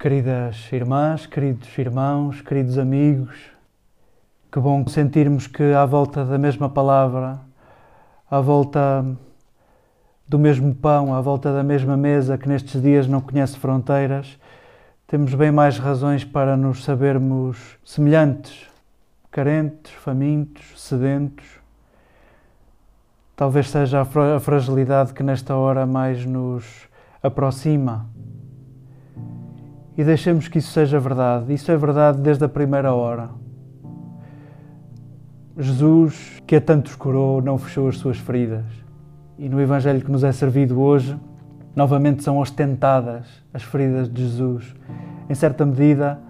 Queridas irmãs, queridos irmãos, queridos amigos, que bom sentirmos que à volta da mesma palavra, à volta do mesmo pão, à volta da mesma mesa que nestes dias não conhece fronteiras, temos bem mais razões para nos sabermos semelhantes, carentes, famintos, sedentos. Talvez seja a fragilidade que nesta hora mais nos aproxima e deixemos que isso seja verdade. Isso é verdade desde a primeira hora. Jesus, que a tantos curou, não fechou as suas feridas. E no Evangelho que nos é servido hoje, novamente são ostentadas as feridas de Jesus. Em certa medida,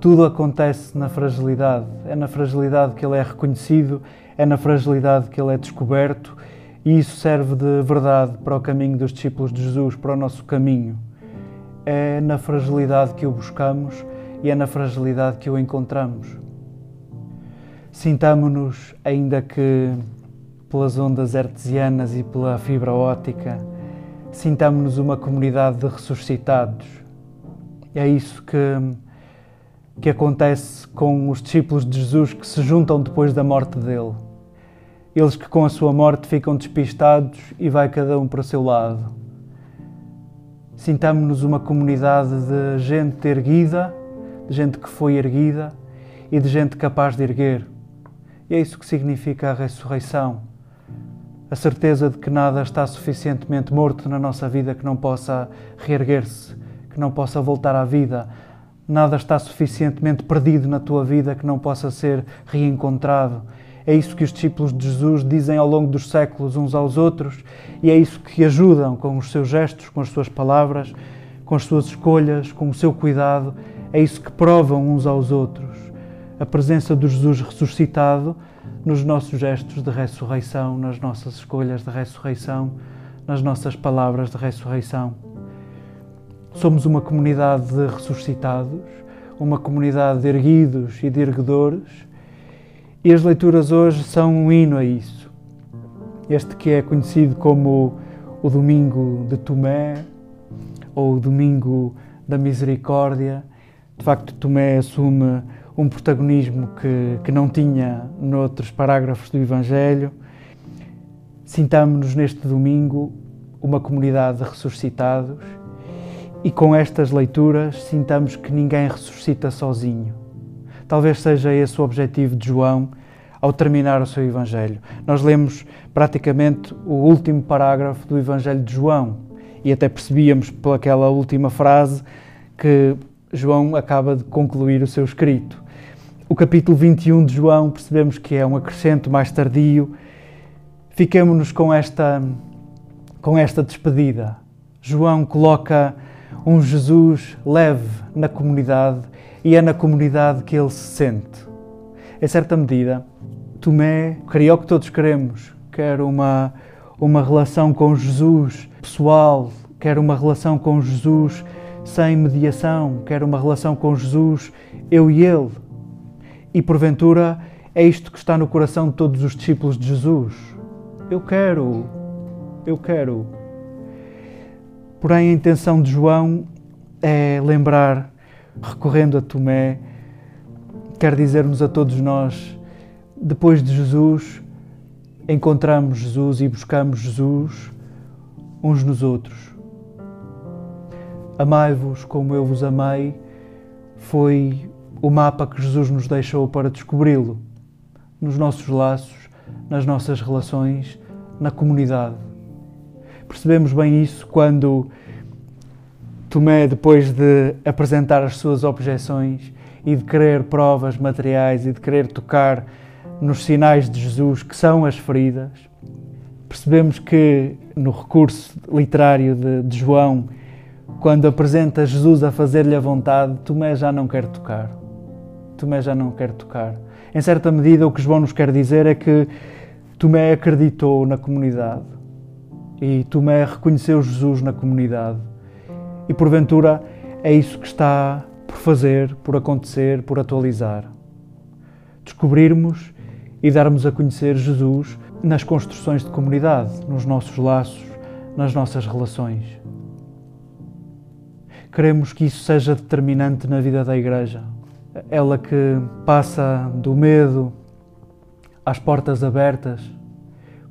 tudo acontece na fragilidade. É na fragilidade que ele é reconhecido, é na fragilidade que ele é descoberto, e isso serve de verdade para o caminho dos discípulos de Jesus, para o nosso caminho é na fragilidade que o buscamos e é na fragilidade que o encontramos. Sintamo-nos, ainda que pelas ondas artesianas e pela fibra óptica, sintamo-nos uma comunidade de ressuscitados. É isso que, que acontece com os discípulos de Jesus que se juntam depois da morte dele. Eles que com a sua morte ficam despistados e vai cada um para o seu lado Sintamos-nos uma comunidade de gente erguida, de gente que foi erguida e de gente capaz de erguer. E é isso que significa a ressurreição. A certeza de que nada está suficientemente morto na nossa vida que não possa reerguer-se, que não possa voltar à vida. Nada está suficientemente perdido na tua vida que não possa ser reencontrado. É isso que os discípulos de Jesus dizem ao longo dos séculos uns aos outros e é isso que ajudam com os seus gestos, com as suas palavras, com as suas escolhas, com o seu cuidado. É isso que provam uns aos outros. A presença do Jesus ressuscitado nos nossos gestos de ressurreição, nas nossas escolhas de ressurreição, nas nossas palavras de ressurreição. Somos uma comunidade de ressuscitados, uma comunidade de erguidos e de erguedores e as leituras hoje são um hino a isso. Este que é conhecido como o Domingo de Tomé ou o Domingo da Misericórdia. De facto, Tomé assume um protagonismo que, que não tinha noutros parágrafos do Evangelho. Sintamos-nos neste domingo uma comunidade de ressuscitados e com estas leituras sintamos que ninguém ressuscita sozinho Talvez seja esse o objetivo de João ao terminar o seu Evangelho. Nós lemos praticamente o último parágrafo do Evangelho de João e até percebíamos pelaquela última frase que João acaba de concluir o seu escrito. O capítulo 21 de João percebemos que é um acrescento mais tardio. Fiquemos-nos com esta, com esta despedida. João coloca um Jesus leve na comunidade e é na comunidade que ele se sente. Em certa medida, Tomé queria o que todos queremos, quer uma, uma relação com Jesus pessoal, quer uma relação com Jesus sem mediação, quer uma relação com Jesus eu e ele. E porventura é isto que está no coração de todos os discípulos de Jesus. Eu quero, eu quero. Porém, a intenção de João é lembrar recorrendo a Tomé, quer dizer-nos a todos nós, depois de Jesus, encontramos Jesus e buscamos Jesus uns nos outros. Amai-vos como eu vos amei foi o mapa que Jesus nos deixou para descobri-lo nos nossos laços, nas nossas relações, na comunidade. Percebemos bem isso quando Tomé, depois de apresentar as suas objeções e de querer provas materiais e de querer tocar nos sinais de Jesus, que são as feridas, percebemos que no recurso literário de, de João, quando apresenta Jesus a fazer-lhe a vontade, Tomé já não quer tocar. Tomé já não quer tocar. Em certa medida, o que João nos quer dizer é que Tomé acreditou na comunidade e Tomé reconheceu Jesus na comunidade e porventura é isso que está por fazer, por acontecer, por atualizar. Descobrirmos e darmos a conhecer Jesus nas construções de comunidade, nos nossos laços, nas nossas relações. queremos que isso seja determinante na vida da Igreja. Ela que passa do medo às portas abertas,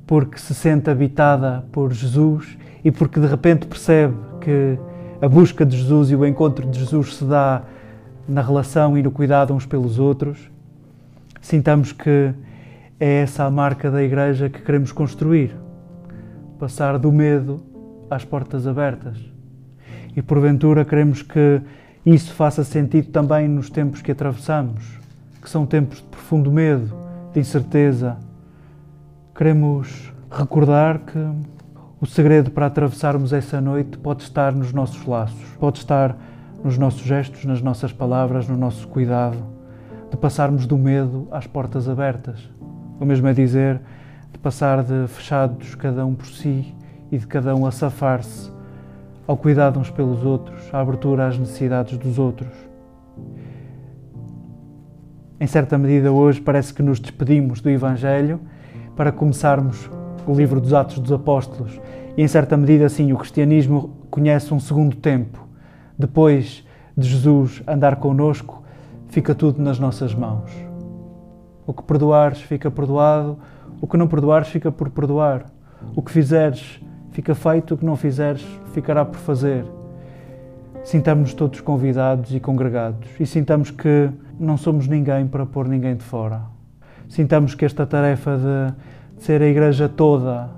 porque se sente habitada por Jesus e porque de repente percebe que a busca de Jesus e o encontro de Jesus se dá na relação e no cuidado uns pelos outros. Sintamos que é essa a marca da Igreja que queremos construir. Passar do medo às portas abertas. E porventura queremos que isso faça sentido também nos tempos que atravessamos, que são tempos de profundo medo, de incerteza. Queremos recordar que o segredo para atravessarmos essa noite pode estar nos nossos laços, pode estar nos nossos gestos, nas nossas palavras, no nosso cuidado, de passarmos do medo às portas abertas. O mesmo é dizer de passar de fechados cada um por si e de cada um a safar-se ao cuidado uns pelos outros, à abertura às necessidades dos outros. Em certa medida, hoje parece que nos despedimos do Evangelho para começarmos o livro dos Atos dos Apóstolos. E, em certa medida, sim, o cristianismo conhece um segundo tempo. Depois de Jesus andar conosco, fica tudo nas nossas mãos. O que perdoares fica perdoado, o que não perdoares fica por perdoar. O que fizeres fica feito, o que não fizeres ficará por fazer. Sintamos-nos todos convidados e congregados e sintamos que não somos ninguém para pôr ninguém de fora. Sintamos que esta tarefa de ser a Igreja toda,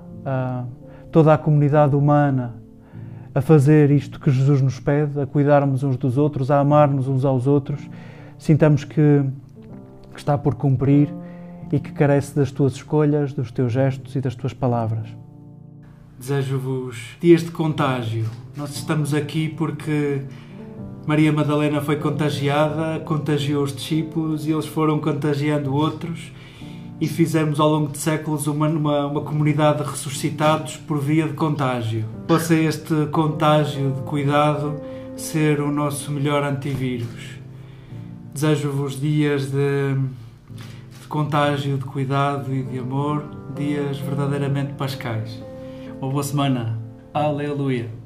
toda a comunidade humana, a fazer isto que Jesus nos pede, a cuidarmos uns dos outros, a amarmos uns aos outros, sintamos que que está por cumprir e que carece das tuas escolhas, dos teus gestos e das tuas palavras. Desejo-vos dias de contágio. Nós estamos aqui porque Maria Madalena foi contagiada, contagiou os discípulos e eles foram contagiando outros e fizemos ao longo de séculos uma, uma, uma comunidade de ressuscitados por via de contágio. Possa este contágio de cuidado ser o nosso melhor antivírus. Desejo-vos dias de, de contágio, de cuidado e de amor, dias verdadeiramente pascais. Uma boa semana. Aleluia.